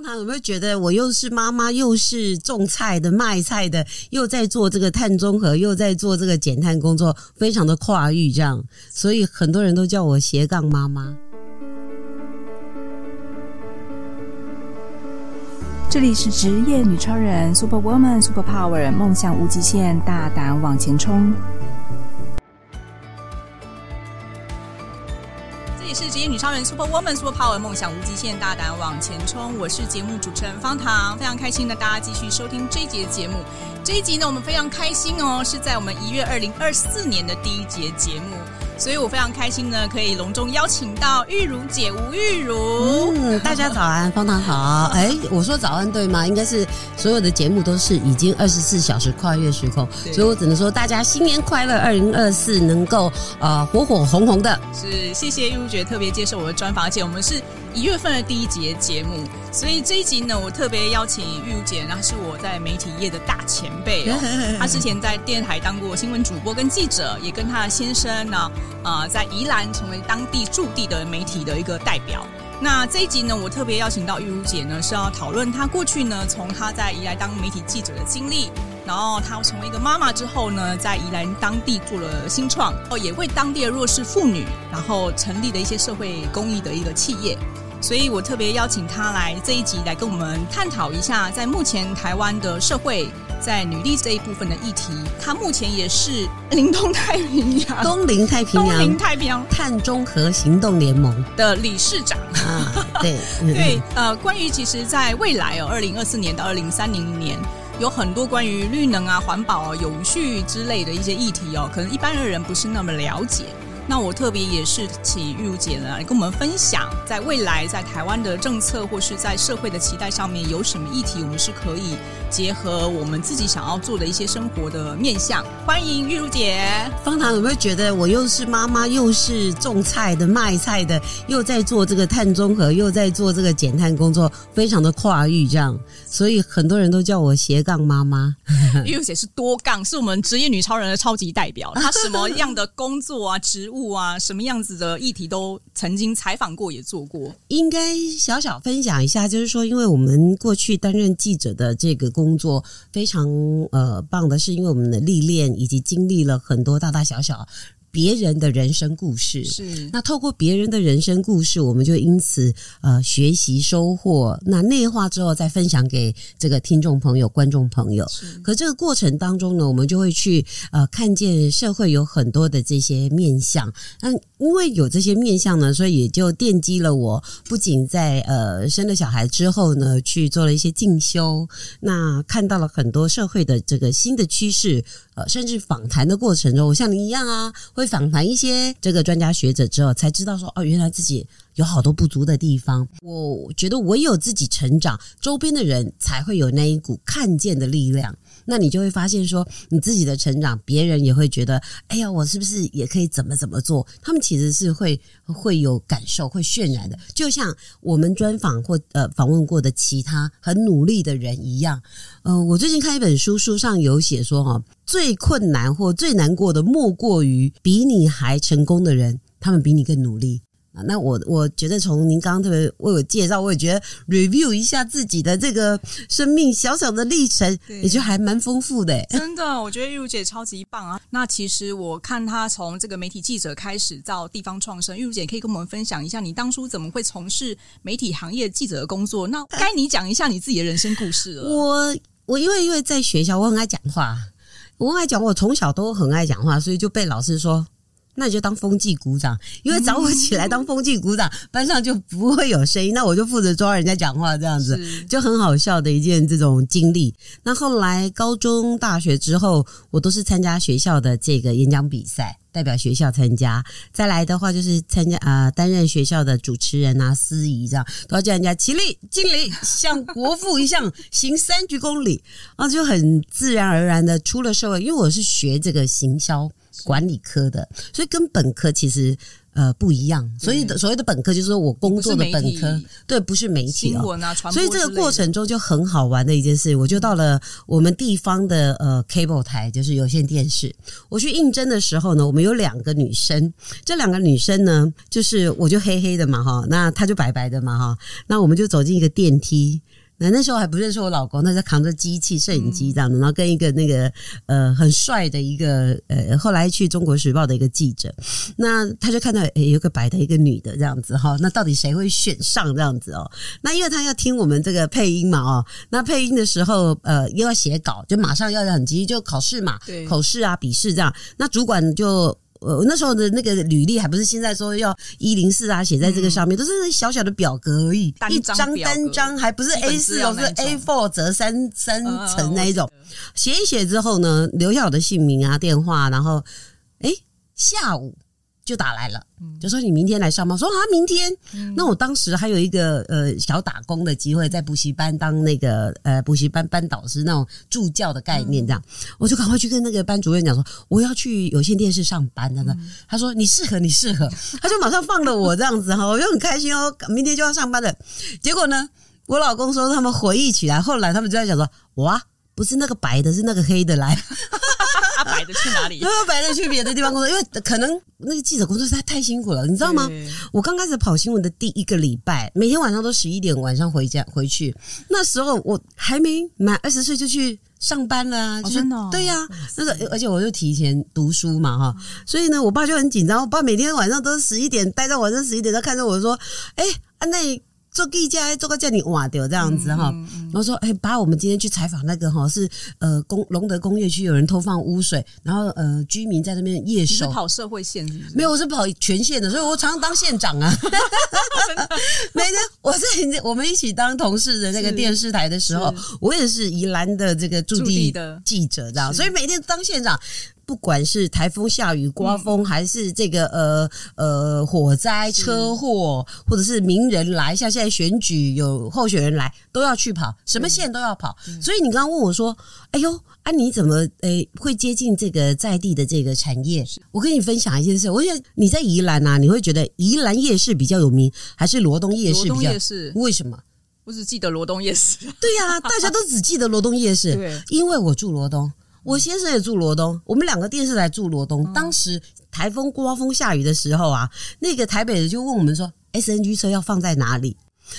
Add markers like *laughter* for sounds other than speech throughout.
方糖有没有觉得我又是妈妈，又是种菜的、卖菜的，又在做这个碳中和，又在做这个减碳工作，非常的跨域这样，所以很多人都叫我斜杠妈妈。这里是职业女超人，Super Woman，Super Power，梦想无极限，大胆往前冲。职业女超人 Super Woman Super Power 梦想无极限，大胆往前冲。我是节目主持人方糖，非常开心的大家继续收听这一节节目。这一集呢，我们非常开心哦，是在我们一月二零二四年的第一节节目。所以我非常开心呢，可以隆重邀请到玉如姐吴玉如。嗯，大家早安，方糖好。哎，我说早安对吗？应该是所有的节目都是已经二十四小时跨越时空，所以我只能说大家新年快乐，二零二四能够呃火火红红的。是，谢谢玉如姐特别接受我的专访，而且我们是一月份的第一节节目，所以这一集呢，我特别邀请玉如姐，那是我在媒体业的大前辈哦。*laughs* 她之前在电台当过新闻主播跟记者，也跟她的先生呢。啊、呃，在宜兰成为当地驻地的媒体的一个代表。那这一集呢，我特别邀请到玉如姐呢，是要讨论她过去呢，从她在宜兰当媒体记者的经历，然后她成为一个妈妈之后呢，在宜兰当地做了新创，哦，也为当地的弱势妇女，然后成立了一些社会公益的一个企业。所以我特别邀请她来这一集来跟我们探讨一下，在目前台湾的社会。在女力这一部分的议题，她目前也是 *laughs* 林东太平洋、东林太平洋、东林太平洋。碳中和行动联盟。的理事长。啊。对 *laughs* 对，呃，关于其实，在未来哦，二零二四年到二零三零年，有很多关于绿能啊、环保啊、永续之类的一些议题哦，可能一般的人不是那么了解。那我特别也是请玉如姐呢来跟我们分享，在未来在台湾的政策或是在社会的期待上面有什么议题，我们是可以结合我们自己想要做的一些生活的面向。欢迎玉如姐。方糖有没有觉得我又是妈妈，又是种菜的、卖菜的，又在做这个碳中和，又在做这个减碳工作，非常的跨域这样，所以很多人都叫我斜杠妈妈。*laughs* 玉如姐是多杠，是我们职业女超人的超级代表。她什么样的工作啊、职务？啊，什么样子的议题都曾经采访过，也做过。应该小小分享一下，就是说，因为我们过去担任记者的这个工作非常呃棒的，是因为我们的历练以及经历了很多大大小小。别人的人生故事是，那透过别人的人生故事，我们就因此呃学习收获，那内化之后再分享给这个听众朋友、观众朋友。可这个过程当中呢，我们就会去呃看见社会有很多的这些面相。那因为有这些面相呢，所以也就奠基了我不仅在呃生了小孩之后呢，去做了一些进修，那看到了很多社会的这个新的趋势。呃，甚至访谈的过程中，我像您一样啊，会访谈一些这个专家学者之后，才知道说，哦，原来自己有好多不足的地方。我觉得唯有自己成长，周边的人才会有那一股看见的力量。那你就会发现说，你自己的成长，别人也会觉得，哎呀，我是不是也可以怎么怎么做？他们其实是会会有感受，会渲染的。就像我们专访或呃访问过的其他很努力的人一样。呃，我最近看一本书，书上有写说，哈，最困难或最难过的，莫过于比你还成功的人，他们比你更努力。啊，那我我觉得从您刚刚特别为我介绍，我也觉得 review 一下自己的这个生命小小的历程，也就还蛮丰富的。*laughs* 真的，我觉得玉如姐超级棒啊！那其实我看她从这个媒体记者开始到地方创生，玉如姐可以跟我们分享一下，你当初怎么会从事媒体行业记者的工作？那该你讲一下你自己的人生故事了。我我因为因为在学校我很爱讲话，我很爱讲，我从小都很爱讲话，所以就被老师说。那你就当风纪股长，因为找我起来当风纪股长，班上就不会有声音。那我就负责抓人家讲话，这样子就很好笑的一件这种经历。那后来高中、大学之后，我都是参加学校的这个演讲比赛，代表学校参加。再来的话，就是参加啊，呃，担任学校的主持人啊、司仪这样，都要叫人家起立敬礼，向国父一向行三鞠躬礼，然后就很自然而然的出了社会。因为我是学这个行销。管理科的，所以跟本科其实呃不一样。所以的所谓的本科就是说我工作的本科，对，不是媒体新闻啊，所以这个过程中就很好玩的一件事，我就到了我们地方的呃 cable 台，就是有线电视。我去应征的时候呢，我们有两个女生，这两个女生呢，就是我就黑黑的嘛哈，那她就白白的嘛哈，那我们就走进一个电梯。那那时候还不认识我老公，他在扛着机器、摄影机这样的，然后跟一个那个呃很帅的一个呃后来去中国时报的一个记者，那他就看到诶有个白的一个女的这样子哈，那到底谁会选上这样子哦？那因为他要听我们这个配音嘛哦，那配音的时候呃又要写稿，就马上要很急，就考试嘛，对，口试啊、笔试这样，那主管就。呃，那时候的那个履历还不是现在说要一零四啊，写在这个上面，嗯、都是小小的表格而已，一张单张，还不是 A 四，哦，是 A four 折三三层那一种。写一写之后呢，留下我的姓名啊、电话，然后，诶，下午。就打来了，就说你明天来上班。说啊，明天。那我当时还有一个呃小打工的机会，在补习班当那个呃补习班班导师那种助教的概念，这样，我就赶快去跟那个班主任讲说，我要去有线电视上班。他说，他说你适合，你适合，他就马上放了我这样子哈，我就很开心哦，明天就要上班了。结果呢，我老公说他们回忆起来，后来他们就在讲说，哇，不是那个白的，是那个黑的来。他白的去哪里？*laughs* 他白的去别的地方工作，因为可能那个记者工作实在太辛苦了，你知道吗？我刚开始跑新闻的第一个礼拜，每天晚上都十一点晚上回家回去，那时候我还没满二十岁就去上班了啊！真的？对呀，那个而且我就提前读书嘛哈，所以呢，我爸就很紧张，我爸每天晚上都十一点待到晚上十一点，他看着我说：“哎，啊那。”做记者，做个叫你哇掉这样子哈。然后说，哎，把我们今天去采访那个哈，是呃工龙德工业区有人偷放污水，然后呃居民在那边夜守。你是跑社会线是不是？没有，我是跑全线的，所以我常常当 *laughs* 县长啊。*laughs* 每天我在我们一起当同事的那个电视台的时候，我也是宜兰的这个驻地的记者这样，所以每天当县长。不管是台风下雨、刮风，还是这个呃呃火灾、车祸，或者是名人来，像现在选举有候选人来，都要去跑，什么线都要跑。所以你刚刚问我说：“哎呦，啊你怎么诶、欸、会接近这个在地的这个产业？”我跟你分享一件事，我觉得你在宜兰啊，你会觉得宜兰夜市比较有名，还是罗东夜市比较？夜市为什么？我只记得罗东夜市。对呀、啊，大家都只记得罗东夜市，*laughs* 对，因为我住罗东。我先生也住罗东，我们两个电视台住罗东。当时台风、刮风、下雨的时候啊，那个台北人就问我们说：“SNG 车要放在哪里？”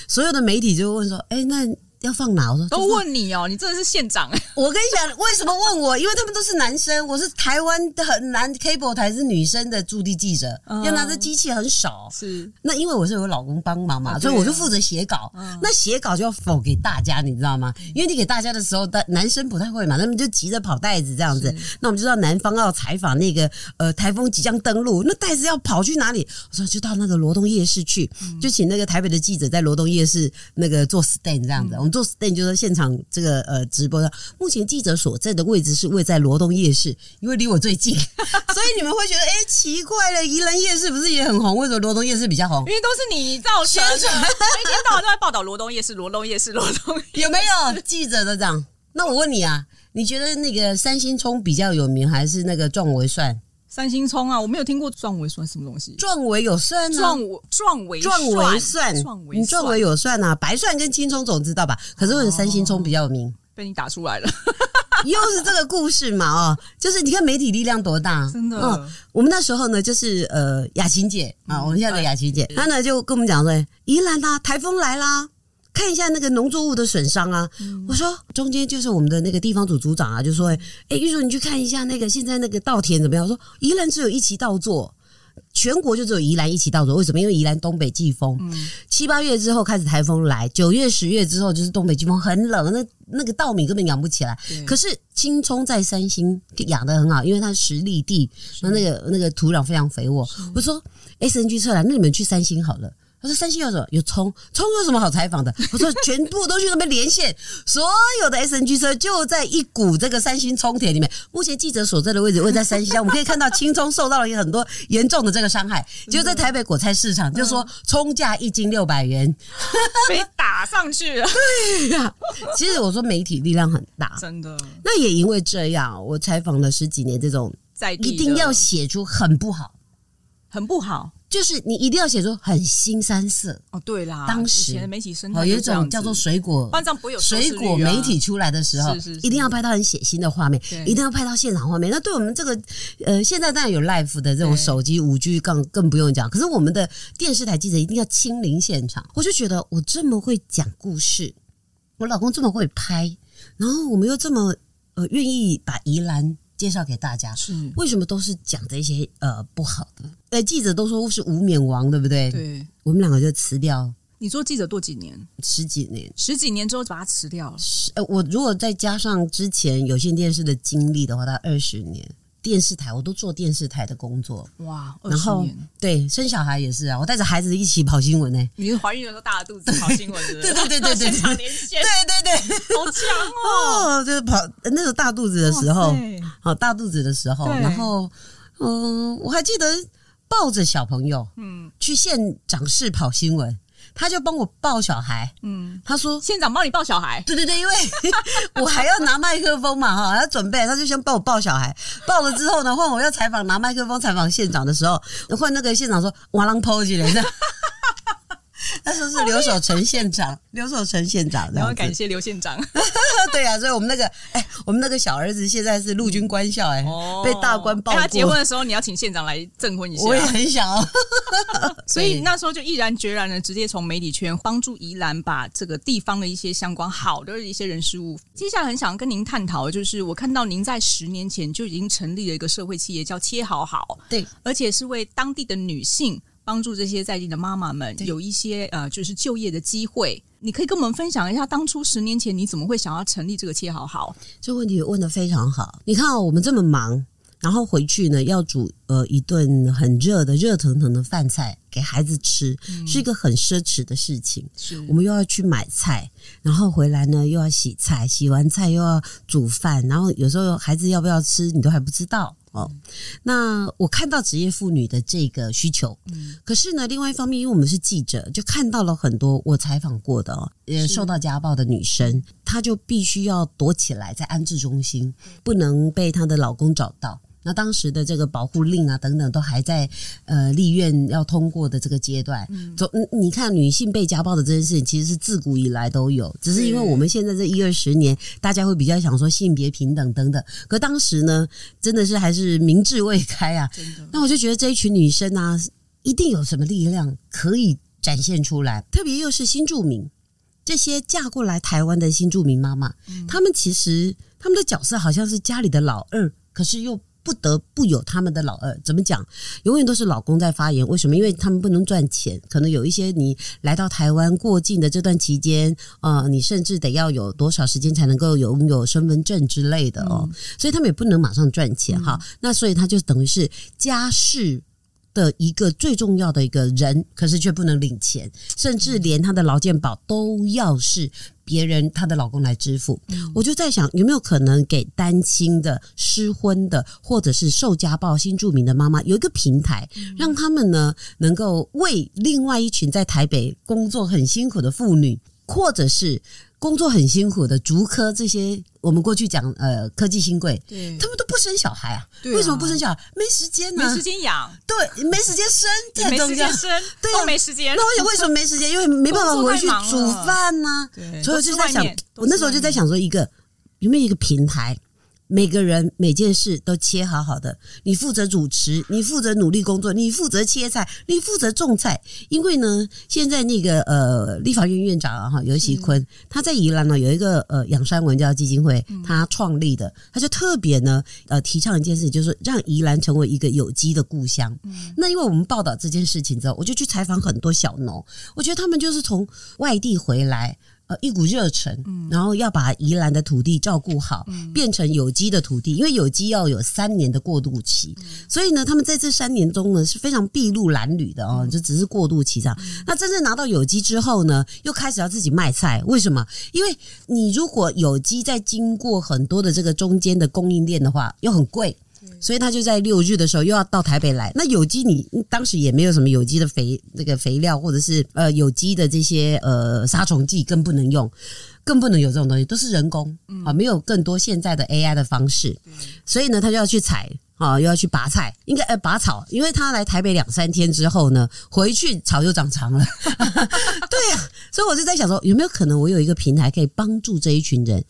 所有的媒体就问说：“哎，那。”要放哪？我说都问你哦，你真的是县长哎！*laughs* 我跟你讲，为什么问我？因为他们都是男生，我是台湾的很男 cable 台是女生的驻地记者，要拿着机器很少。是那因为我是有老公帮忙嘛，所以我就负责写稿。那写稿就要否给大家，你知道吗？因为你给大家的时候，但男生不太会嘛，他们就急着跑袋子这样子。那我们就知道南方要采访那个呃台风即将登陆，那袋子要跑去哪里？我说就到那个罗东夜市去，就请那个台北的记者在罗东夜市那个做 stand 这样子。做 stand 就是现。现场这个呃直播的，目前记者所在的位置是位在罗东夜市，因为离我最近，*laughs* 所以你们会觉得哎、欸、奇怪了，宜兰夜市不是也很红？为什么罗东夜市比较红？因为都是你造成的，*laughs* 一天到晚都在报道罗东夜市，罗东夜市，罗东夜市，有没有记者都这样？那我问你啊，你觉得那个三星葱比较有名，还是那个壮维蒜？三星葱啊，我没有听过壮维蒜什么东西。壮维有蒜啊，壮维壮维壮维蒜，你壮维有蒜啊，白蒜跟青葱总知道吧？可是为什么三星葱比较有名？哦、被你打出来了，*laughs* 又是这个故事嘛？哦，就是你看媒体力量多大，真的。嗯，我们那时候呢，就是呃，雅琴姐啊，我们现在的雅琴姐，她呢就跟我们讲说，宜兰啊，台风来啦。看一下那个农作物的损伤啊！嗯、我说中间就是我们的那个地方组组长啊，就说：“哎，玉茹，你去看一下那个现在那个稻田怎么样？”我说：“宜兰只有一期稻作，全国就只有宜兰一期稻作。为什么？因为宜兰东北季风，嗯、七八月之后开始台风来，九月十月之后就是东北季风很冷，那那个稻米根本养不起来。可是青葱在三星养的很好，因为它是实力地，那那个那个土壤非常肥沃。我说 SNG 测来，那你们去三星好了。”他说：“三星有什么？有葱，葱有什么好采访的？”我说：“全部都去那边连线，*laughs* 所有的 SNG 车就在一股这个三星葱田里面。目前记者所在的位置位在三星乡，我们可以看到青葱受到了很多严重的这个伤害。就在台北果菜市场，就说葱价一斤六百元，*laughs* 被打上去了。对呀，其实我说媒体力量很大，真的。那也因为这样，我采访了十几年，这种一定要写出很不好，很不好。”就是你一定要写出很新三色哦。对啦，当时的媒体生态哦，有一种叫做水果，班长不会有水果媒体出来的时候，是是是一定要拍到很血腥的画面，一定要拍到现场画面。那对我们这个呃，现在当然有 live 的这种手机五 G 更更不用讲。可是我们的电视台记者一定要亲临现场。我就觉得我这么会讲故事，我老公这么会拍，然后我们又这么呃愿意把宜兰。介绍给大家是为什么都是讲这些呃不好的？呃，记者都说是无冕王，对不对？对，我们两个就辞掉。你做记者做几年？十几年，十几年之后把它辞掉了。呃，我如果再加上之前有线电视的经历的话，大概二十年。电视台，我都做电视台的工作。哇，然后对生小孩也是啊，我带着孩子一起跑新闻呢、欸。你怀孕的时候大着肚子 *laughs* 跑新闻是不是？对对对对对，现场连线，对对对，好强哦！哦，就是跑那个大肚子的时候，好大肚子的时候，然后嗯、呃，我还记得抱着小朋友，嗯，去县长室跑新闻。他就帮我抱小孩，嗯，他说县长帮你抱小孩，对对对，因为 *laughs* 我还要拿麦克风嘛，哈，要准备，他就先帮我抱小孩，抱了之后呢，换我要采访拿麦克风采访县长的时候，换那个县长说哇啷抛起来的。他说是刘守成县长，刘守成县长，然后感谢刘县长。*laughs* 对啊，所以我们那个，哎，我们那个小儿子现在是陆军官校，哎，被大官报过。他结婚的时候，你要请县长来证婚一下。我也很想 *laughs* *laughs* 哦。所以那时候就毅然决然的直接从媒体圈帮助宜兰把这个地方的一些相关好的一些人事物。接下来很想跟您探讨就是，我看到您在十年前就已经成立了一个社会企业，叫切好好，对，而且是为当地的女性。帮助这些在地的妈妈们有一些呃，就是就业的机会。你可以跟我们分享一下，当初十年前你怎么会想要成立这个切好好？这个问题问得非常好。你看哦，我们这么忙，然后回去呢要煮呃一顿很热的热腾腾的饭菜给孩子吃，嗯，是一个很奢侈的事情。是我们又要去买菜，然后回来呢又要洗菜，洗完菜又要煮饭，然后有时候孩子要不要吃，你都还不知道。哦，那我看到职业妇女的这个需求，嗯，可是呢，另外一方面，因为我们是记者，就看到了很多我采访过的哦，呃，受到家暴的女生，她就必须要躲起来在安置中心，不能被她的老公找到。那当时的这个保护令啊等等都还在呃立院要通过的这个阶段，总你看女性被家暴的这件事情其实是自古以来都有，只是因为我们现在这一二十年大家会比较想说性别平等等等，可当时呢真的是还是明智未开啊。那我就觉得这一群女生啊，一定有什么力量可以展现出来，特别又是新住民这些嫁过来台湾的新住民妈妈，她们其实她们的角色好像是家里的老二，可是又。不得不有他们的老二，怎么讲？永远都是老公在发言。为什么？因为他们不能赚钱，可能有一些你来到台湾过境的这段期间，呃，你甚至得要有多少时间才能够拥有身份证之类的哦，所以他们也不能马上赚钱哈。那所以他就等于是家事的一个最重要的一个人，可是却不能领钱，甚至连她的劳健保都要是。别人她的老公来支付，我就在想有没有可能给单亲的、失婚的，或者是受家暴新住民的妈妈有一个平台，让他们呢能够为另外一群在台北工作很辛苦的妇女，或者是。工作很辛苦的竹科这些，我们过去讲呃科技新贵，对，他们都不生小孩啊？对啊，为什么不生小孩？没时间呢、啊，没时间养，对，没时间生，没时间生，对、啊，没时间。那我想为什么没时间？因为没办法回去煮饭呢、啊。对，所以我就在想，我那时候就在想说，一个有没有一个平台？每个人每件事都切好好的，你负责主持，你负责努力工作，你负责切菜，你负责种菜。因为呢，现在那个呃，立法院院长啊哈，游锡堃，他在宜兰呢有一个呃养山文教基金会，他创立的，他就特别呢呃提倡一件事，就是让宜兰成为一个有机的故乡。那因为我们报道这件事情之后，我就去采访很多小农，我觉得他们就是从外地回来。一股热忱，然后要把宜兰的土地照顾好，变成有机的土地。因为有机要有三年的过渡期，所以呢，他们在这三年中呢是非常筚路蓝缕的哦，就只是过渡期上。那真正拿到有机之后呢，又开始要自己卖菜。为什么？因为你如果有机在经过很多的这个中间的供应链的话，又很贵。所以他就在六日的时候又要到台北来。那有机你当时也没有什么有机的肥那个肥料，或者是呃有机的这些呃杀虫剂更不能用，更不能有这种东西，都是人工啊，没有更多现在的 AI 的方式。所以呢，他就要去采啊，又要去拔菜，应该呃拔草，因为他来台北两三天之后呢，回去草就长长了。*laughs* 对呀、啊，所以我就在想说，有没有可能我有一个平台可以帮助这一群人？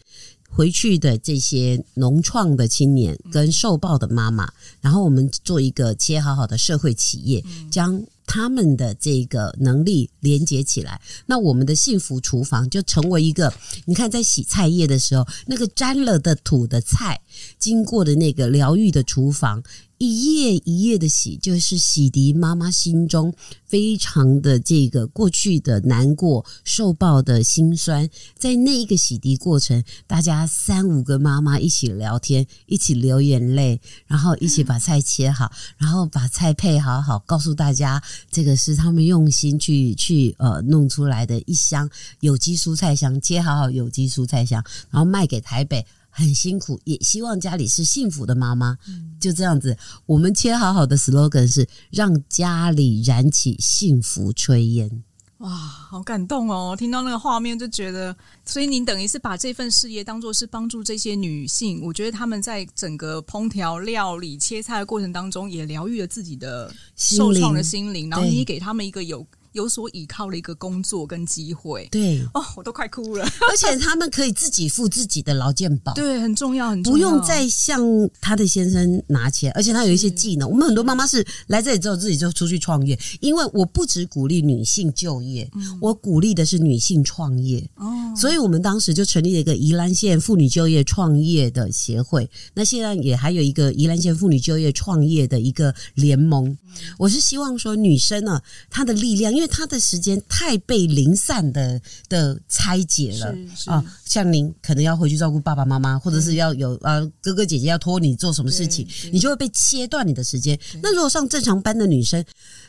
回去的这些农创的青年跟受报的妈妈，然后我们做一个切好好的社会企业，将他们的这个能力连接起来，那我们的幸福厨房就成为一个，你看在洗菜叶的时候，那个沾了的土的菜，经过的那个疗愈的厨房。一页一页的洗，就是洗涤妈妈心中非常的这个过去的难过、受暴的心酸。在那一个洗涤过程，大家三五个妈妈一起聊天，一起流眼泪，然后一起把菜切好，然后把菜配好好，告诉大家这个是他们用心去去呃弄出来的一箱有机蔬菜箱，切好好有机蔬菜箱，然后卖给台北。很辛苦，也希望家里是幸福的妈妈。就这样子，我们切好好的 slogan 是让家里燃起幸福炊烟。哇，好感动哦！听到那个画面就觉得，所以您等于是把这份事业当做是帮助这些女性。我觉得他们在整个烹调、料理、切菜的过程当中，也疗愈了自己的受创的心灵，然后你也给他们一个有。有所依靠的一个工作跟机会，对哦，我都快哭了。而且他们可以自己付自己的劳健保，*laughs* 对，很重要，很重要，不用再向他的先生拿钱。而且他有一些技能，我们很多妈妈是来这里之后自己就出去创业。因为我不只鼓励女性就业，嗯、我鼓励的是女性创业。哦，所以我们当时就成立了一个宜兰县妇女就业创业的协会。那现在也还有一个宜兰县妇女就业创业的一个联盟。嗯、我是希望说，女生呢，她的力量。因为他的时间太被零散的的拆解了啊，像您可能要回去照顾爸爸妈妈，或者是要有呃哥哥姐姐要托你做什么事情，你就会被切断你的时间。那如果上正常班的女生，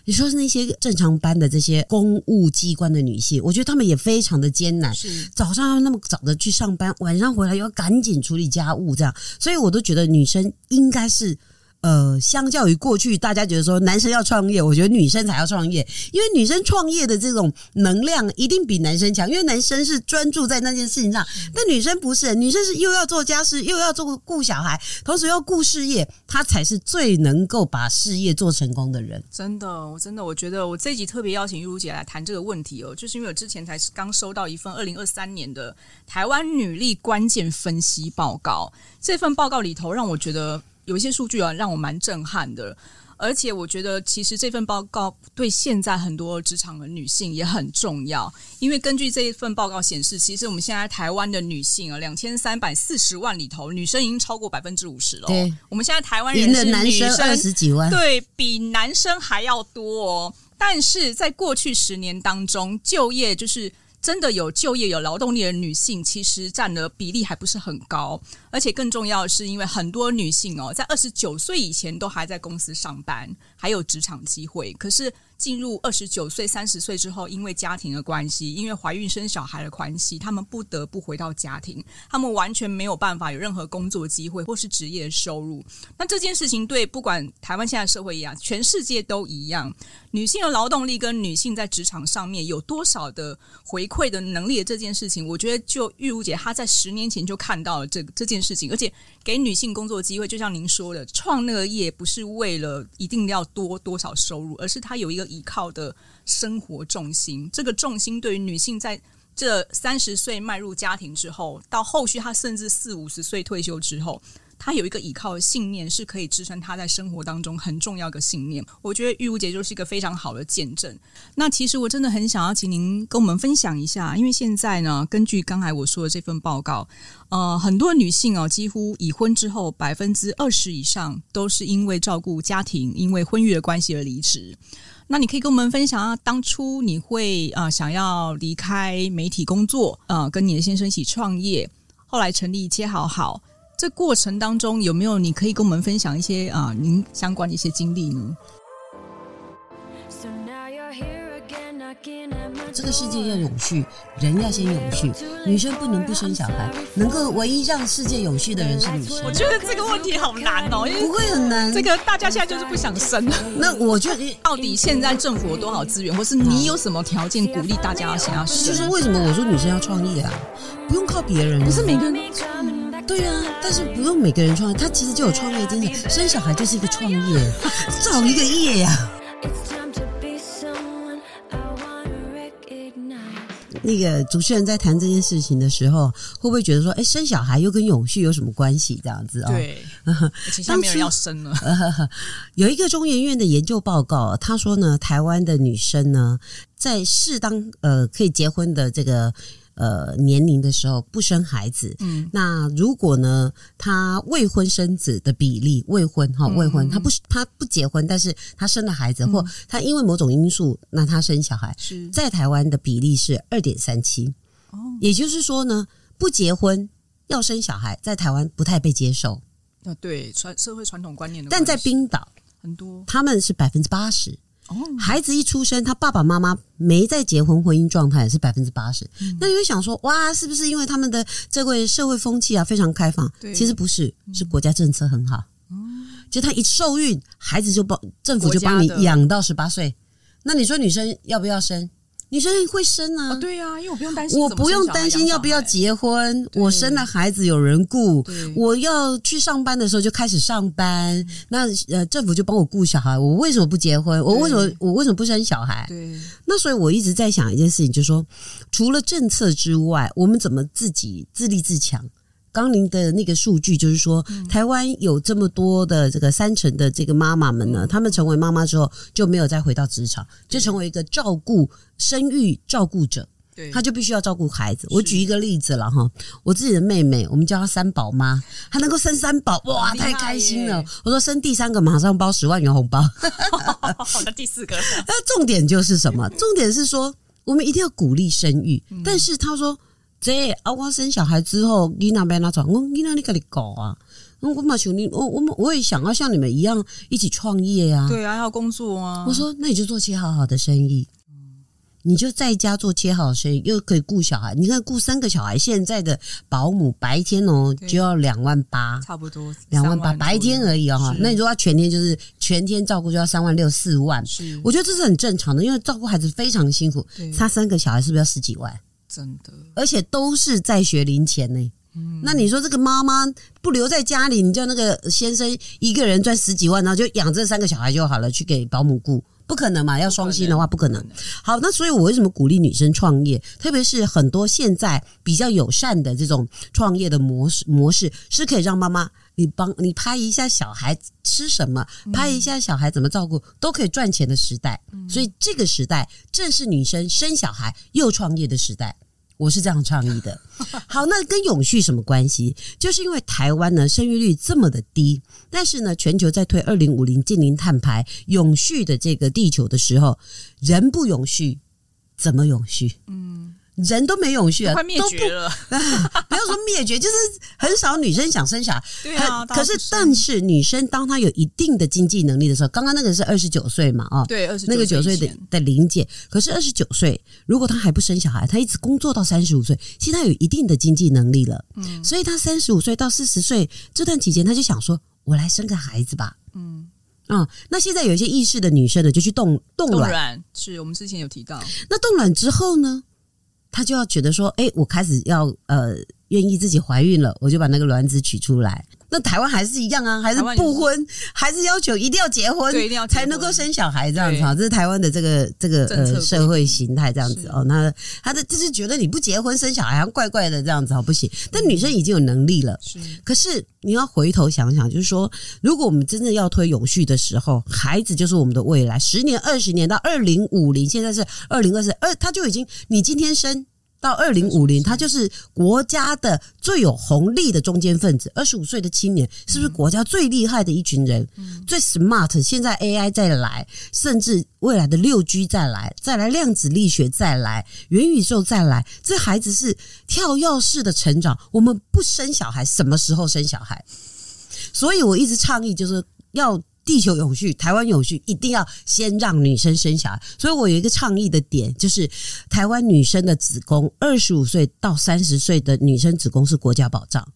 你说是那些正常班的这些公务机关的女性，我觉得她们也非常的艰难，是。早上要那么早的去上班，晚上回来又要赶紧处理家务，这样，所以我都觉得女生应该是。呃，相较于过去，大家觉得说男生要创业，我觉得女生才要创业，因为女生创业的这种能量一定比男生强，因为男生是专注在那件事情上，但女生不是，女生是又要做家事，又要做顾小孩，同时要顾事业，她才是最能够把事业做成功的人。真的，我真的，我觉得我这一集特别邀请玉如姐来谈这个问题哦，就是因为我之前才刚收到一份二零二三年的台湾女力关键分析报告，这份报告里头让我觉得。有一些数据啊，让我蛮震撼的，而且我觉得其实这份报告对现在很多职场的女性也很重要，因为根据这一份报告显示，其实我们现在台湾的女性啊，两千三百四十万里头，女生已经超过百分之五十了。对，我们现在台湾人是女生二十几万，对，比男生还要多哦。但是在过去十年当中，就业就是。真的有就业、有劳动力的女性，其实占的比例还不是很高，而且更重要的是，因为很多女性哦，在二十九岁以前都还在公司上班，还有职场机会，可是。进入二十九岁、三十岁之后，因为家庭的关系，因为怀孕生小孩的关系，他们不得不回到家庭，他们完全没有办法有任何工作机会或是职业收入。那这件事情对不管台湾现在社会一样，全世界都一样。女性的劳动力跟女性在职场上面有多少的回馈的能力这件事情，我觉得就玉如姐她在十年前就看到了这这件事情，而且给女性工作机会，就像您说的，创那个业不是为了一定要多多少收入，而是她有一个。依靠的生活重心，这个重心对于女性在这三十岁迈入家庭之后，到后续她甚至四五十岁退休之后，她有一个依靠的信念，是可以支撑她在生活当中很重要的信念。我觉得玉如姐就是一个非常好的见证。那其实我真的很想要请您跟我们分享一下，因为现在呢，根据刚才我说的这份报告，呃，很多女性哦，几乎已婚之后百分之二十以上都是因为照顾家庭，因为婚育的关系而离职。那你可以跟我们分享啊，当初你会啊、呃、想要离开媒体工作、呃，跟你的先生一起创业，后来成立切好好，这过程当中有没有你可以跟我们分享一些啊、呃、您相关的一些经历呢？这个世界要永续，人要先永续，女生不能不生小孩。能够唯一让世界永续的人是女生。我觉得这个问题好难哦，因为不会很难。这个大家现在就是不想生。那我觉得，到底现在政府有多少资源，或是你有什么条件鼓励大家要想要生？就是为什么我说女生要创业啊？不用靠别人，不是每个人。对啊，但是不用每个人创业，他其实就有创业精神。生小孩就是一个创业，*laughs* 造一个业呀、啊。那个主持人在谈这件事情的时候，会不会觉得说，哎，生小孩又跟永续有什么关系？这样子啊？对，*laughs* 其实没有人要生了。*laughs* 有一个中研院的研究报告，他说呢，台湾的女生呢，在适当呃可以结婚的这个。呃，年龄的时候不生孩子，嗯，那如果呢，他未婚生子的比例，未婚哈，未婚，他不他不结婚，但是他生了孩子，或他因为某种因素，那他生小孩，是。在台湾的比例是二点三七，哦，也就是说呢，不结婚要生小孩，在台湾不太被接受，啊，对，传社会传统观念的，但在冰岛很多，他们是百分之八十。孩子一出生，他爸爸妈妈没在结婚婚姻状态是百分之八十。那你会想说，哇，是不是因为他们的这个社会风气啊非常开放？其实不是，是国家政策很好。嗯，就他一受孕，孩子就帮政府就帮你养到十八岁。那你说女生要不要生？女生会生啊，哦、对呀、啊，因为我不用担心，我不用担心要不要结婚，我生了孩子有人顾，我要去上班的时候就开始上班，那呃政府就帮我顾小孩，我为什么不结婚？我为什么我为什么不生小孩？对，那所以我一直在想一件事情，就是说除了政策之外，我们怎么自己自立自强？刚您的那个数据就是说，台湾有这么多的这个三成的这个妈妈们呢，她们成为妈妈之后就没有再回到职场，就成为一个照顾生育照顾者，对，她就必须要照顾孩子。我举一个例子了哈，我自己的妹妹，我们叫她三宝妈，她能够生三宝，哇，太开心了。我说生第三个马上包十万元红包，好的，第四个。*laughs* 那重点就是什么？重点是说我们一定要鼓励生育，但是她说。这啊，我生小孩之后，你那边那种，我你那里跟你搞啊？我我嘛想你，我我我也想要像你们一样一起创业呀。对啊，要工作啊。我说，那你就做切好好的生意，你就在家做切好的生意，又可以顾小孩。你看顾三个小孩，现在的保姆白天哦就要两万八，差不多两万八白天而已哦。那你说他全天就是全天照顾就要三万六四万，是我觉得这是很正常的，因为照顾孩子非常辛苦。他三个小孩是不是要十几万？真的，而且都是在学龄前呢。嗯，那你说这个妈妈不留在家里，你叫那个先生一个人赚十几万，然后就养这三个小孩就好了，去给保姆雇，不可能嘛？要双薪的话，不可能。好，那所以我为什么鼓励女生创业？特别是很多现在比较友善的这种创业的模式，模式是可以让妈妈你帮你拍一下小孩吃什么，拍一下小孩怎么照顾，都可以赚钱的时代。所以这个时代正是女生生小孩又创业的时代。我是这样倡议的。*laughs* 好，那跟永续什么关系？就是因为台湾呢生育率这么的低，但是呢全球在推二零五零近零碳排永续的这个地球的时候，人不永续怎么永续？嗯。人都没永续啊，快灭绝了。*laughs* 不要说灭绝，就是很少女生想生小孩。对啊，可是但是女生当她有一定的经济能力的时候，刚刚那个是二十九岁嘛？哦，对，二十那个九岁的的临界。可是二十九岁，如果她还不生小孩，她一直工作到三十五岁，其实她有一定的经济能力了。嗯，所以她三十五岁到四十岁这段期间，她就想说：“我来生个孩子吧。”嗯，啊，那现在有一些意识的女生呢，就去冻冻卵。是我们之前有提到。那冻卵之后呢？他就要觉得说，哎，我开始要呃，愿意自己怀孕了，我就把那个卵子取出来。那台湾还是一样啊，还是不婚，还是要求一定要结婚，对，一定要才能够生小孩这样子啊。这是台湾的这个这个呃社会形态这样子哦。那他的就是觉得你不结婚生小孩，怪怪的这样子，好不行。但女生已经有能力了，是。可是你要回头想想，就是说，如果我们真的要推永续的时候，孩子就是我们的未来，十年、二十年到二零五零，现在是二零二四，二他就已经，你今天生。到二零五零，他就是国家的最有红利的中间分子。二十五岁的青年，是不是国家最厉害的一群人？嗯、最 smart。现在 AI 再来，甚至未来的六 G 再来，再来量子力学再来，元宇宙再来，这孩子是跳跃式的成长。我们不生小孩，什么时候生小孩？所以我一直倡议，就是要地球永续，台湾永续，一定要先让女生生小孩。所以我有一个倡议的点，就是台湾女生的子宫，二十五岁到三十岁的女生子宫是国家保障。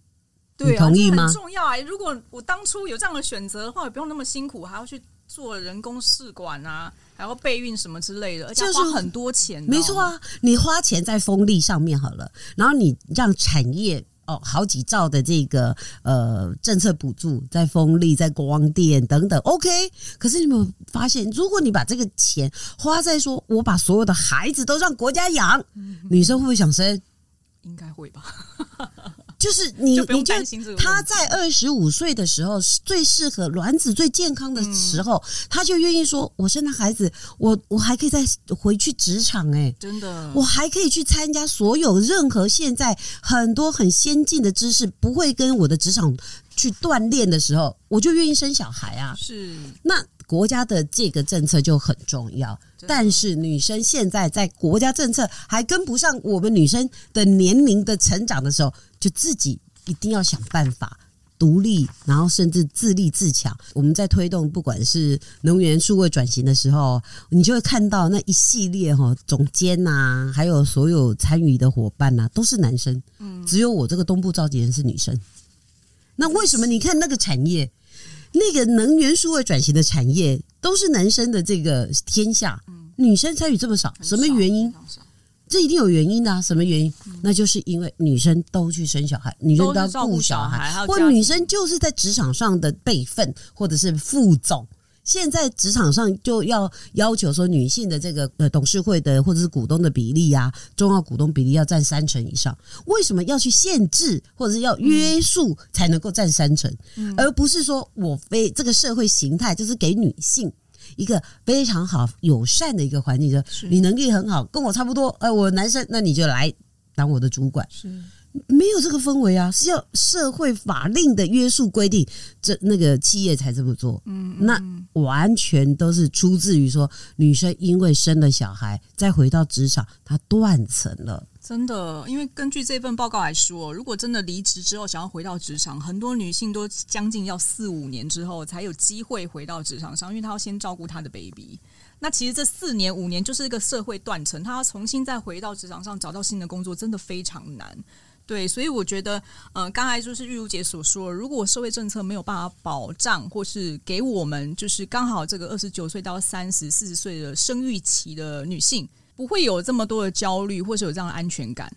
对啊，你同意吗？很重要啊！如果我当初有这样的选择的话，也不用那么辛苦，还要去做人工试管啊，还要备孕什么之类的，而且要花很多钱。没错啊，你花钱在风力上面好了，然后你让产业。哦，好几兆的这个呃政策补助，在风力、在光电等等，OK。可是你有没有发现，如果你把这个钱花在说，我把所有的孩子都让国家养，嗯、女生会不会想生？应该会吧。就是你，你就他在二十五岁的时候是最适合卵子最健康的时候，嗯、他就愿意说：“我生了孩子，我我还可以再回去职场、欸，哎，真的，我还可以去参加所有任何现在很多很先进的知识，不会跟我的职场去锻炼的时候，我就愿意生小孩啊。”是。那。国家的这个政策就很重要，但是女生现在在国家政策还跟不上我们女生的年龄的成长的时候，就自己一定要想办法独立，然后甚至自立自强。我们在推动不管是能源数位转型的时候，你就会看到那一系列哈总监呐，还有所有参与的伙伴呐，都是男生，只有我这个东部召集人是女生。那为什么？你看那个产业。那个能源数位转型的产业都是男生的这个天下，女生参与这么少，什么原因？这一定有原因的啊，什么原因？那就是因为女生都去生小孩，女生都要顾小孩，或女生就是在职场上的备份，或者是副总。现在职场上就要要求说，女性的这个呃董事会的或者是股东的比例啊，重要股东比例要占三成以上。为什么要去限制或者是要约束才能够占三成，而不是说我非这个社会形态就是给女性一个非常好友善的一个环境，说你能力很好，跟我差不多，哎，我男生，那你就来当我的主管。是。没有这个氛围啊，是要社会法令的约束规定，这那个企业才这么做。嗯，那完全都是出自于说，女生因为生了小孩，再回到职场，她断层了。真的，因为根据这份报告来说，如果真的离职之后想要回到职场，很多女性都将近要四五年之后才有机会回到职场上，因为她要先照顾她的 baby。那其实这四年五年就是一个社会断层，她要重新再回到职场上找到新的工作，真的非常难。对，所以我觉得，呃，刚才就是玉如姐所说，如果社会政策没有办法保障，或是给我们就是刚好这个二十九岁到三十四十岁的生育期的女性，不会有这么多的焦虑，或是有这样的安全感，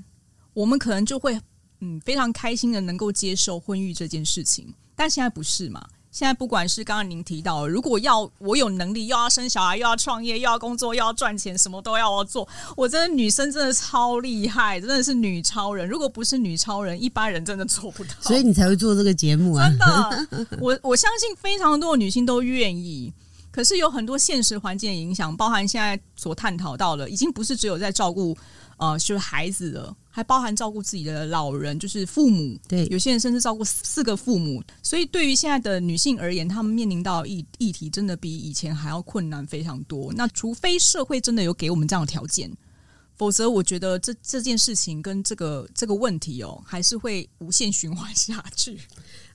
我们可能就会嗯非常开心的能够接受婚育这件事情，但现在不是嘛？现在不管是刚刚您提到，如果要我有能力，又要生小孩，又要创业，又要工作，又要赚钱，什么都要我做，我真的女生真的超厉害，真的是女超人。如果不是女超人，一般人真的做不到。*laughs* 所以你才会做这个节目啊！真的，我我相信非常多的女性都愿意，可是有很多现实环境的影响，包含现在所探讨到的，已经不是只有在照顾。呃，就是孩子的，还包含照顾自己的老人，就是父母。对，有些人甚至照顾四个父母。所以，对于现在的女性而言，她们面临到议议题，真的比以前还要困难非常多。那除非社会真的有给我们这样的条件，否则，我觉得这这件事情跟这个这个问题哦，还是会无限循环下去。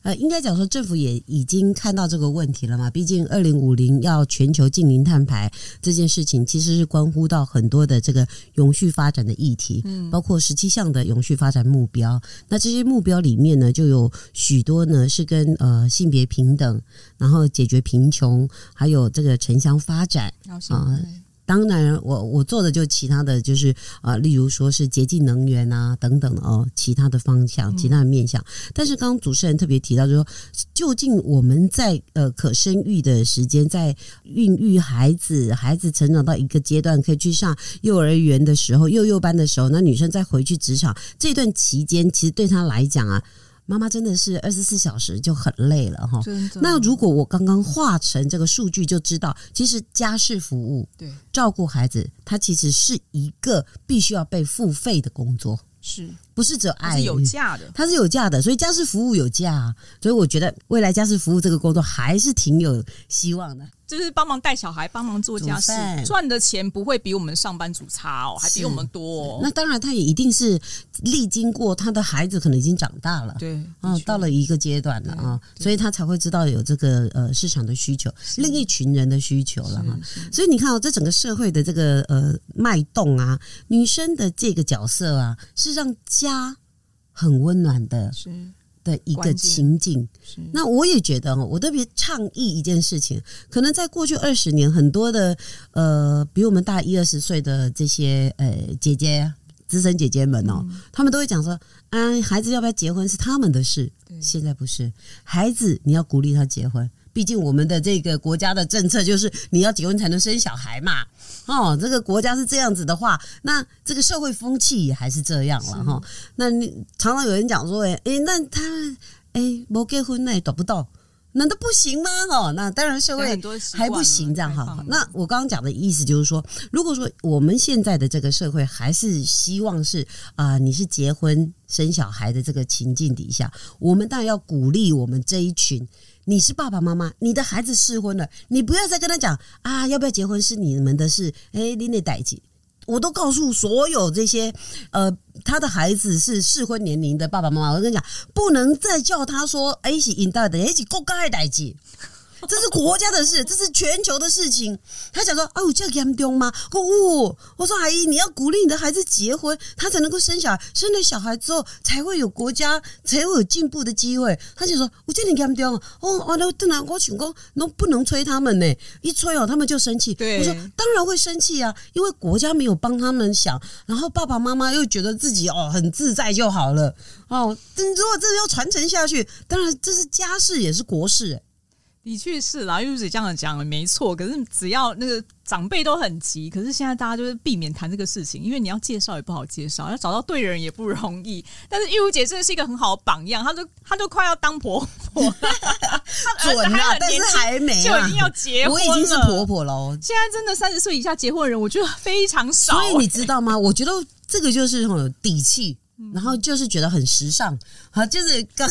呃，应该讲说，政府也已经看到这个问题了嘛。毕竟，二零五零要全球净零碳排这件事情，其实是关乎到很多的这个永续发展的议题，嗯，包括十七项的永续发展目标。那这些目标里面呢，就有许多呢是跟呃性别平等，然后解决贫穷，还有这个城乡发展啊。当然，我我做的就其他的就是啊、例如说是洁净能源啊等等哦，其他的方向、其他的面向。但是刚刚主持人特别提到，就是说究竟我们在呃可生育的时间，在孕育孩子、孩子成长到一个阶段，可以去上幼儿园的时候、幼幼班的时候，那女生再回去职场这段期间，其实对她来讲啊。妈妈真的是二十四小时就很累了哈。那如果我刚刚画成这个数据，就知道其实家事服务、对照顾孩子，它其实是一个必须要被付费的工作。是，不是只有爱，是有价的，它是有价的，所以家事服务有价，所以我觉得未来家事服务这个工作还是挺有希望的。就是帮忙带小孩，帮忙做家事，赚的钱不会比我们上班族差哦，还比我们多哦。那当然，他也一定是历经过他的孩子可能已经长大了，对，啊，到了一个阶段了啊，所以他才会知道有这个呃市场的需求，另一群人的需求了哈。所以你看哦，这整个社会的这个呃脉动啊，女生的这个角色啊，是让家很温暖的。是。的一个情景，那我也觉得，我特别倡议一件事情，可能在过去二十年，很多的呃比我们大一二十岁的这些呃姐姐、资深姐姐们哦，嗯、他们都会讲说，啊，孩子要不要结婚是他们的事，现在不是，孩子你要鼓励他结婚。毕竟我们的这个国家的政策就是你要结婚才能生小孩嘛，哦，这个国家是这样子的话，那这个社会风气也还是这样了哈。那你常常有人讲说，哎哎，那他哎没结婚那也得不到，难道不行吗？哦，那当然社会还不行这样哈。那我刚刚讲的意思就是说，如果说我们现在的这个社会还是希望是啊、呃，你是结婚生小孩的这个情境底下，我们当然要鼓励我们这一群。你是爸爸妈妈，你的孩子适婚了，你不要再跟他讲啊，要不要结婚是你们的事。哎，你那代志，我都告诉所有这些呃，他的孩子是适婚年龄的爸爸妈妈，我跟你讲，不能再叫他说哎是应该的，哎是国家的代志。这是国家的事，这是全球的事情。他讲说：“哦，这样严重吗？”哦，我说：“阿姨，你要鼓励你的孩子结婚，他才能够生小孩。生了小孩之后，才会有国家，才会有进步的机会。”他就说：“我这里严重哦，完了，当然我请公，那不能催他们呢，一催哦，他们就生气。”对，我说：“当然会生气啊，因为国家没有帮他们想，然后爸爸妈妈又觉得自己哦很自在就好了哦。但如果这要传承下去，当然这是家事也是国事。”的确是啦，玉姐这样讲没错。可是只要那个长辈都很急，可是现在大家就是避免谈这个事情，因为你要介绍也不好介绍，要找到对人也不容易。但是玉如姐真的是一个很好的榜样，她都她都快要当婆婆，准了，但是还没就已经要结婚了。我已经是婆婆了。现在真的三十岁以下结婚的人，我觉得非常少。所以你知道吗？我觉得这个就是很有底气。然后就是觉得很时尚，啊，就是刚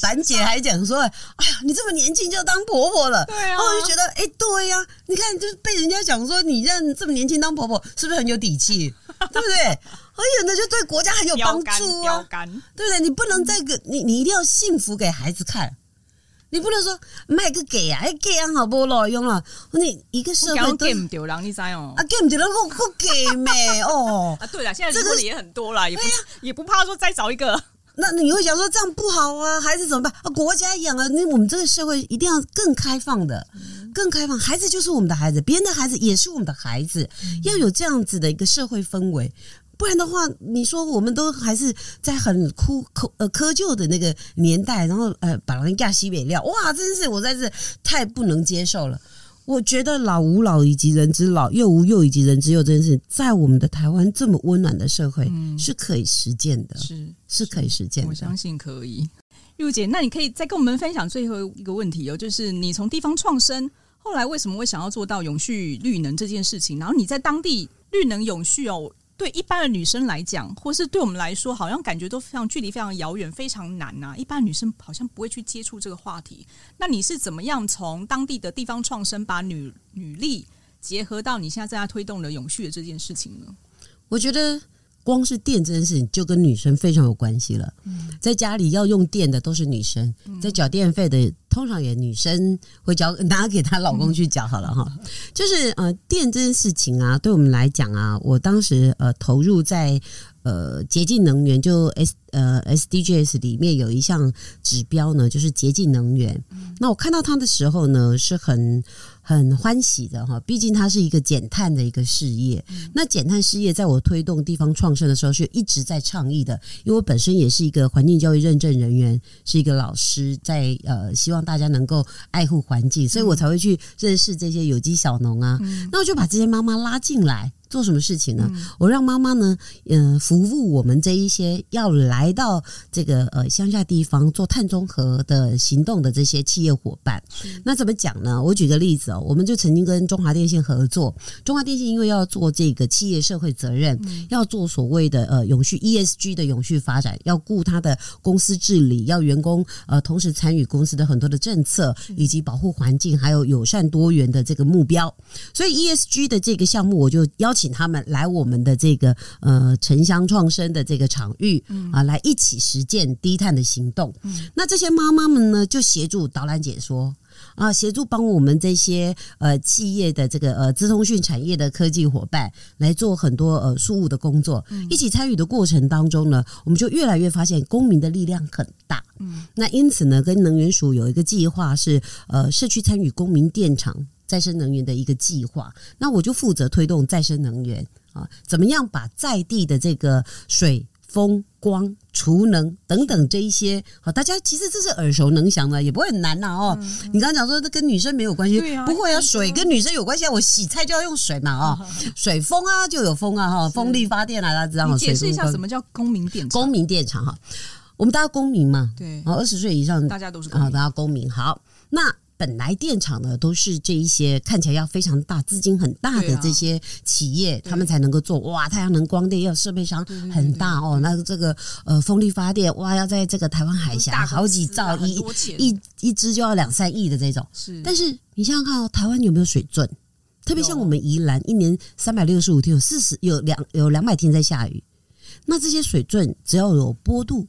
樊姐还讲说，哎呀，你这么年轻就当婆婆了，对啊，然后我就觉得，哎，对呀，你看，就是被人家讲说你这样这么年轻当婆婆，是不是很有底气，*laughs* 对不对？而且呢就对国家很有帮助啊，对不对？你不能再个，你你一定要幸福给孩子看。你不能说卖个给啊，哎给啊好不咯用了。你一个社会都给不丢人，你知哦？啊给不丢人，我我给没哦。*laughs* 啊对了，现在这个也很多了，也不也不怕说再找一个。那你会想说这样不好啊？孩子怎么办？啊国家养啊，那我们这个社会一定要更开放的，更开放。孩子就是我们的孩子，别人的孩子也是我们的孩子，要有这样子的一个社会氛围。不然的话，你说我们都还是在很枯抠呃窠臼的那个年代，然后呃把人家西北料，哇，真是我在这太不能接受了。我觉得老吾老以及人之老，幼吾幼以及人之幼，这件事在我们的台湾这么温暖的社会是可以实践的，是是可以实践的。我相信可以。玉如姐，那你可以再跟我们分享最后一个问题哦，就是你从地方创生，后来为什么会想要做到永续绿能这件事情？然后你在当地绿能永续哦。对一般的女生来讲，或是对我们来说，好像感觉都非常距离非常遥远，非常难呐、啊。一般女生好像不会去接触这个话题。那你是怎么样从当地的地方创生，把女女力结合到你现在正在推动的永续的这件事情呢？我觉得。光是电这件事情就跟女生非常有关系了。嗯在家里要用电的都是女生，在缴电费的通常也女生会交拿给她老公去缴好了哈。就是呃电这件事情啊，对我们来讲啊，我当时呃投入在呃洁净能源就 S 呃 SDGs 里面有一项指标呢，就是洁净能源。那我看到它的时候呢，是很。很欢喜的哈，毕竟它是一个减碳的一个事业。那减碳事业在我推动地方创生的时候，是一直在倡议的。因为我本身也是一个环境教育认证人员，是一个老师，在呃希望大家能够爱护环境，所以我才会去认识这些有机小农啊。嗯、那我就把这些妈妈拉进来，做什么事情呢？嗯、我让妈妈呢，嗯、呃，服务我们这一些要来到这个呃乡下地方做碳中和的行动的这些企业伙伴。那怎么讲呢？我举个例子哦，我们就曾经跟中华电信合作，中华电信因为要做这个企业社会责任，嗯、要做所谓的呃永续 ESG 的永续发展，要顾他的公司治理，要员工呃同时参与公司的很多的政策，以及保护环境，还有友善多元的这个目标。所以 ESG 的这个项目，我就邀请他们来我们的这个呃城乡创生的这个场域啊，来一起实践低碳的行动。那这些妈妈们呢，就协助导览解说啊，协助帮我们这些呃企业的这个呃资通讯产业的科技伙伴来做很多呃事务的工作。一起参与的过程当中呢，我们就越来越发现公民的力量很大。嗯，那因此呢，跟能源署有一个计划是呃社区参与公民电厂。再生能源的一个计划，那我就负责推动再生能源啊，怎么样把在地的这个水、风、光、储能等等这一些，好，大家其实这是耳熟能详的，也不会很难呐哦。嗯、你刚刚讲说这跟女生没有关系，啊、不会啊，水跟女生有关系啊，我洗菜就要用水嘛啊，水风啊就有风啊哈，风力发电啊，大家知道吗？解释一下什么叫公民电厂？公民电厂哈，我们大家公民嘛，对，啊，二十岁以上大家都是啊，大家公民。好，那。本来电厂呢都是这一些看起来要非常大、资金很大的这些企业，他们才能够做。哇，太阳能光电要设备商很大哦。那这个呃风力发电哇，要在这个台湾海峡好几兆一一一支就要两三亿的这种。是，但是你想想看哦，台湾有没有水圳？特别像我们宜兰，一年三百六十五天有四十有两有两百天在下雨，那这些水圳只要有波度。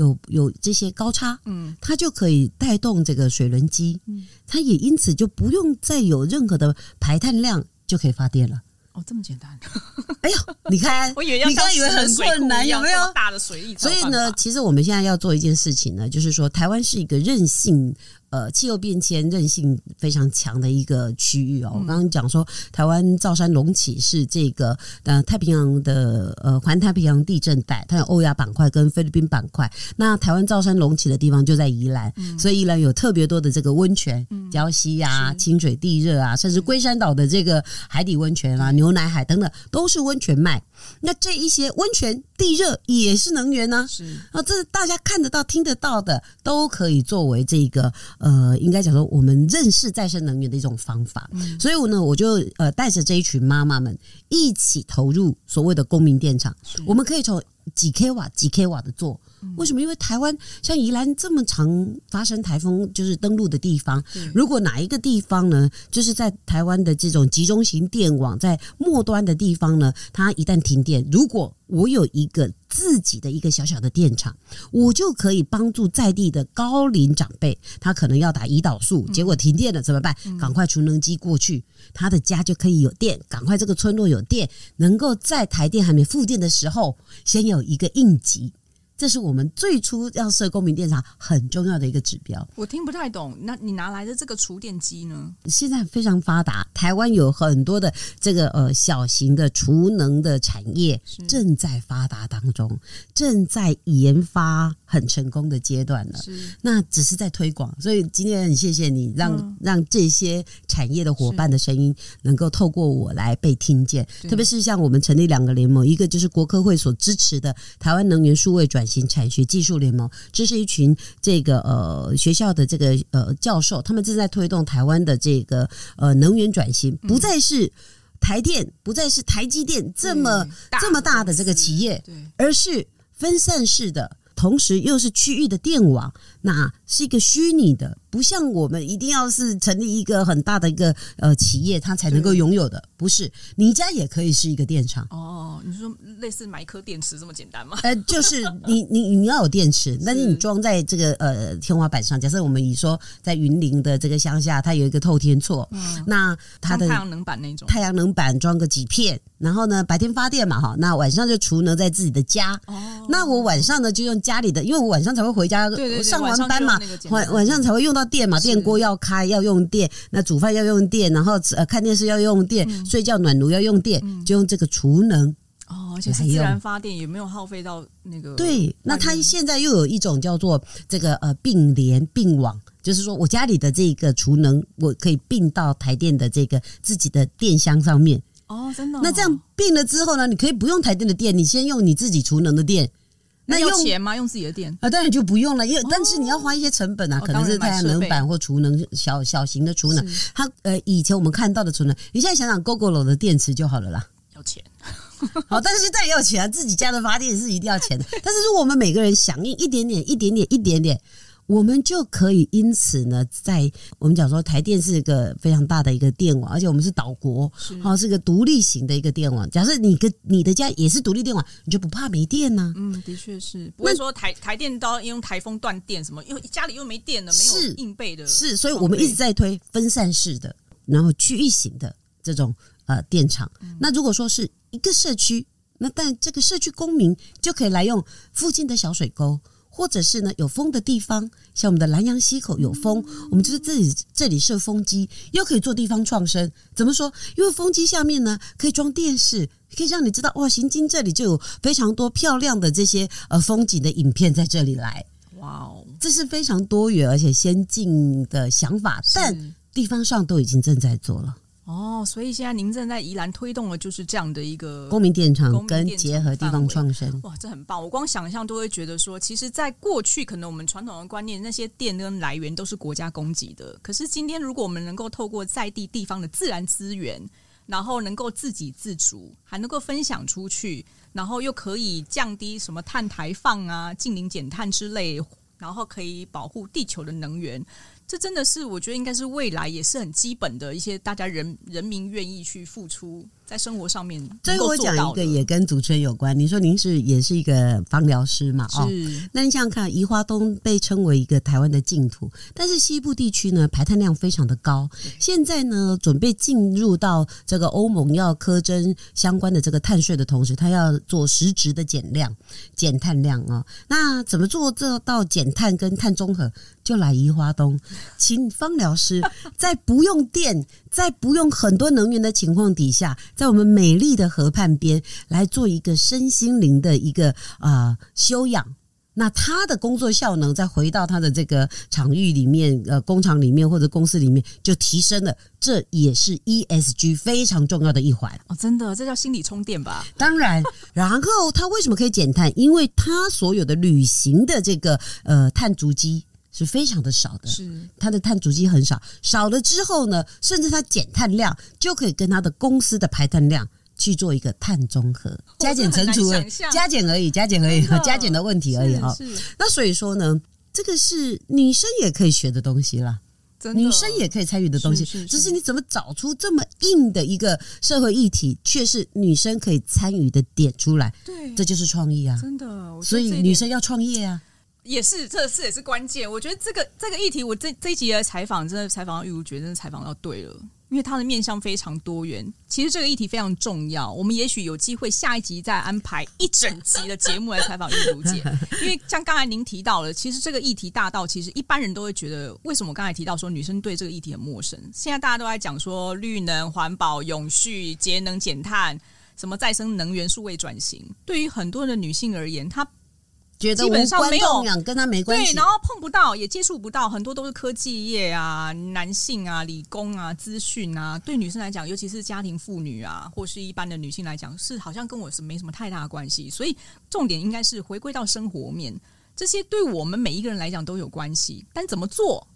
有有这些高差，嗯，它就可以带动这个水轮机，嗯，它也因此就不用再有任何的排碳量，就可以发电了。哦，这么简单？*laughs* 哎呦，你看，*laughs* 我以为要你刚以为很困难，有没有大的水力？所以呢，其实我们现在要做一件事情呢，就是说，台湾是一个任性。呃，气候变迁韧性非常强的一个区域哦。我刚刚讲说，台湾造山隆起是这个呃太平洋的呃环太平洋地震带，它有欧亚板块跟菲律宾板块。那台湾造山隆起的地方就在宜兰，嗯、所以宜兰有特别多的这个温泉，礁溪啊、清水地热啊，甚至龟山岛的这个海底温泉啊、牛奶海等等，都是温泉脉。那这一些温泉地热也是能源呢？是啊，这大家看得到、听得到的，都可以作为这个。呃，应该讲说，我们认识再生能源的一种方法，嗯、所以我呢，我就呃带着这一群妈妈们一起投入所谓的公民电厂，我们可以从几 k 瓦、几 k 瓦的做。为什么？因为台湾像宜兰这么常发生台风，就是登陆的地方。如果哪一个地方呢，就是在台湾的这种集中型电网在末端的地方呢，它一旦停电，如果我有一个自己的一个小小的电厂，我就可以帮助在地的高龄长辈，他可能要打胰岛素，结果停电了怎么办？赶快储能机过去，他的家就可以有电，赶快这个村落有电，能够在台电还没复电的时候，先有一个应急。这是我们最初要设公民电厂很重要的一个指标。我听不太懂，那你拿来的这个储电机呢？现在非常发达，台湾有很多的这个呃小型的储能的产业正在发达当中，正在研发很成功的阶段了。那只是在推广。所以今天很谢谢你让，让、嗯、让这些产业的伙伴的声音能够透过我来被听见。特别是像我们成立两个联盟，一个就是国科会所支持的台湾能源数位转型产学技术联盟，这是一群这个呃学校的这个呃教授，他们正在推动台湾的这个呃能源转型，不再是台电，不再是台积电这么这么大的这个企业，而是分散式的。同时又是区域的电网，那是一个虚拟的，不像我们一定要是成立一个很大的一个呃企业，它才能够拥有的。不是，你家也可以是一个电厂。哦，你说类似买一颗电池这么简单吗？呃，就是你你你要有电池，*laughs* 但是你装在这个呃天花板上。假设我们以说在云林的这个乡下，它有一个透天厝，嗯、那它的太阳能板那种，太阳能板装个几片，然后呢白天发电嘛哈，那晚上就储能在自己的家。哦，那我晚上呢就用。家里的，因为我晚上才会回家，对对对，上完班嘛，晚晚上才会用到电嘛，电锅要开要用电，那煮饭要用电，然后呃看电视要用电，嗯、睡觉暖炉要用电，嗯、就用这个储能哦，而且是自然发电，也没有耗费到那个。对，那它现在又有一种叫做这个呃并联并网，就是说我家里的这个储能，我可以并到台电的这个自己的电箱上面。哦，真的、哦。那这样并了之后呢，你可以不用台电的电，你先用你自己储能的电。那用钱吗？用自己的电啊？当然就不用了，因为但是你要花一些成本啊，哦、可能是太阳能板或储能小小型的储能。它呃，以前我们看到的储能，你现在想想 GoGoLo 的电池就好了啦。要钱，*laughs* 好，但是现在也要钱啊，自己家的发电是一定要钱的。但是如果我们每个人响应一点点、一点点、一点点。我们就可以因此呢，在我们讲说台电是一个非常大的一个电网，而且我们是岛国，好是，是个独立型的一个电网。假设你跟你的家也是独立电网，你就不怕没电呢、啊？嗯，的确是，不会说台台电都因为台风断电什么，因为家里又没电了，没有硬备的是，是，所以我们一直在推分散式的，然后区域型的这种呃电厂。嗯、那如果说是一个社区，那但这个社区公民就可以来用附近的小水沟。或者是呢，有风的地方，像我们的南阳溪口有风，我们就是这里这里设风机，又可以做地方创生。怎么说？因为风机下面呢，可以装电视，可以让你知道哇，行经这里就有非常多漂亮的这些呃风景的影片在这里来。哇哦，这是非常多元而且先进的想法，但地方上都已经正在做了。哦，所以现在您正在宜兰推动的就是这样的一个公民电厂跟结合地方创生，哇，这很棒！我光想象都会觉得说，其实，在过去可能我们传统的观念，那些电跟来源都是国家供给的。可是今天，如果我们能够透过在地地方的自然资源，然后能够自给自足，还能够分享出去，然后又可以降低什么碳排放啊、近零减碳之类，然后可以保护地球的能源。这真的是，我觉得应该是未来也是很基本的一些大家人人民愿意去付出。在生活上面，最后我讲一个也跟主持人有关。你说您是也是一个芳疗师嘛？哦，那你想想看，宜花东被称为一个台湾的净土，但是西部地区呢，排碳量非常的高。现在呢，准备进入到这个欧盟要苛征相关的这个碳税的同时，它要做实质的减量、减碳量啊。那怎么做这到减碳跟碳中和？就来宜花东，请芳疗师在不用电、在不用很多能源的情况底下。在我们美丽的河畔边来做一个身心灵的一个啊、呃、修养，那他的工作效能再回到他的这个场域里面，呃，工厂里面或者公司里面就提升了，这也是 ESG 非常重要的一环哦，真的，这叫心理充电吧？当然，然后他为什么可以减碳？因为他所有的旅行的这个呃碳足迹。是非常的少的，是。它的碳足迹很少，少了之后呢，甚至它减碳量就可以跟它的公司的排碳量去做一个碳中和，加减乘除，加减而已，加减而已，加减的问题而已啊。那所以说呢，这个是女生也可以学的东西啦，女生也可以参与的东西，只是你怎么找出这么硬的一个社会议题，却是女生可以参与的点出来，对，这就是创意啊，真的，所以女生要创业啊。也是，这次也是关键。我觉得这个这个议题，我这这一集的采访，真的采访到玉如觉，真的采访到对了，因为它的面向非常多元。其实这个议题非常重要，我们也许有机会下一集再安排一整集的节目来采访玉如姐。*laughs* 因为像刚才您提到了，其实这个议题大到，其实一般人都会觉得，为什么我刚才提到说女生对这个议题很陌生？现在大家都在讲说绿能、环保、永续、节能减碳，什么再生能源、数位转型，对于很多的女性而言，她。觉得基本上没有跟他没关系，对，然后碰不到，也接触不到，很多都是科技业啊、男性啊、理工啊、资讯啊。对女生来讲，尤其是家庭妇女啊，或是一般的女性来讲，是好像跟我是没什么太大的关系。所以重点应该是回归到生活面，这些对我们每一个人来讲都有关系。但怎么做，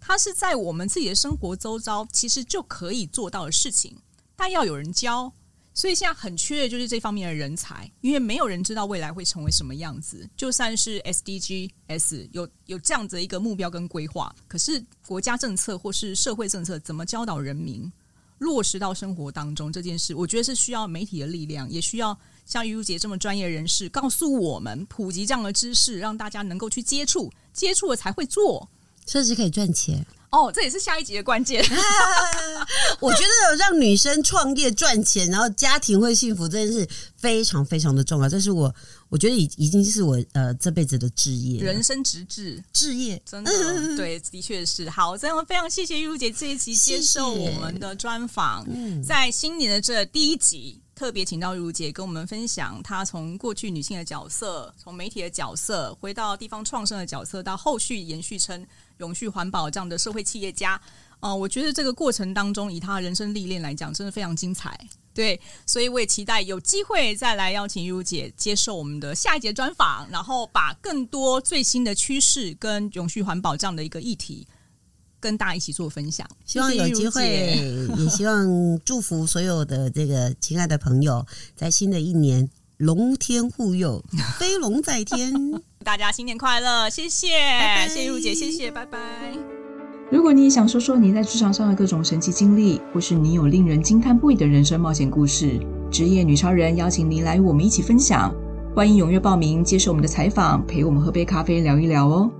它是在我们自己的生活周遭，其实就可以做到的事情，但要有人教。所以现在很缺的就是这方面的人才，因为没有人知道未来会成为什么样子。就算是 SDGs 有有这样子的一个目标跟规划，可是国家政策或是社会政策怎么教导人民落实到生活当中这件事，我觉得是需要媒体的力量，也需要像玉如姐这么专业人士告诉我们普及这样的知识，让大家能够去接触，接触了才会做，甚至可以赚钱。哦，这也是下一集的关键。*laughs* 我觉得让女生创业赚钱，然后家庭会幸福，这件事非常非常的重要。这是我，我觉得已已经是我呃这辈子的志业，人生直至志业，真的 *laughs* 对，的确是。好，这样非常谢谢玉茹姐这一集接受我们的专访。嗯，在新年的这第一集，特别请到玉如姐跟我们分享她从过去女性的角色，从媒体的角色，回到地方创生的角色，到后续延续成。永续环保这样的社会企业家，呃，我觉得这个过程当中，以他的人生历练来讲，真的非常精彩。对，所以我也期待有机会再来邀请玉如姐接受我们的下一节专访，然后把更多最新的趋势跟永续环保这样的一个议题跟大家一起做分享。希望有机会，也希望祝福所有的这个亲爱的朋友，在新的一年龙天护佑，飞龙在天，大家新年快乐！谢谢，拜拜谢谢玉如姐，谢谢，拜拜。如果你也想说说你在职场上的各种神奇经历，或是你有令人惊叹不已的人生冒险故事，职业女超人邀请您来与我们一起分享。欢迎踊跃报名，接受我们的采访，陪我们喝杯咖啡聊一聊哦。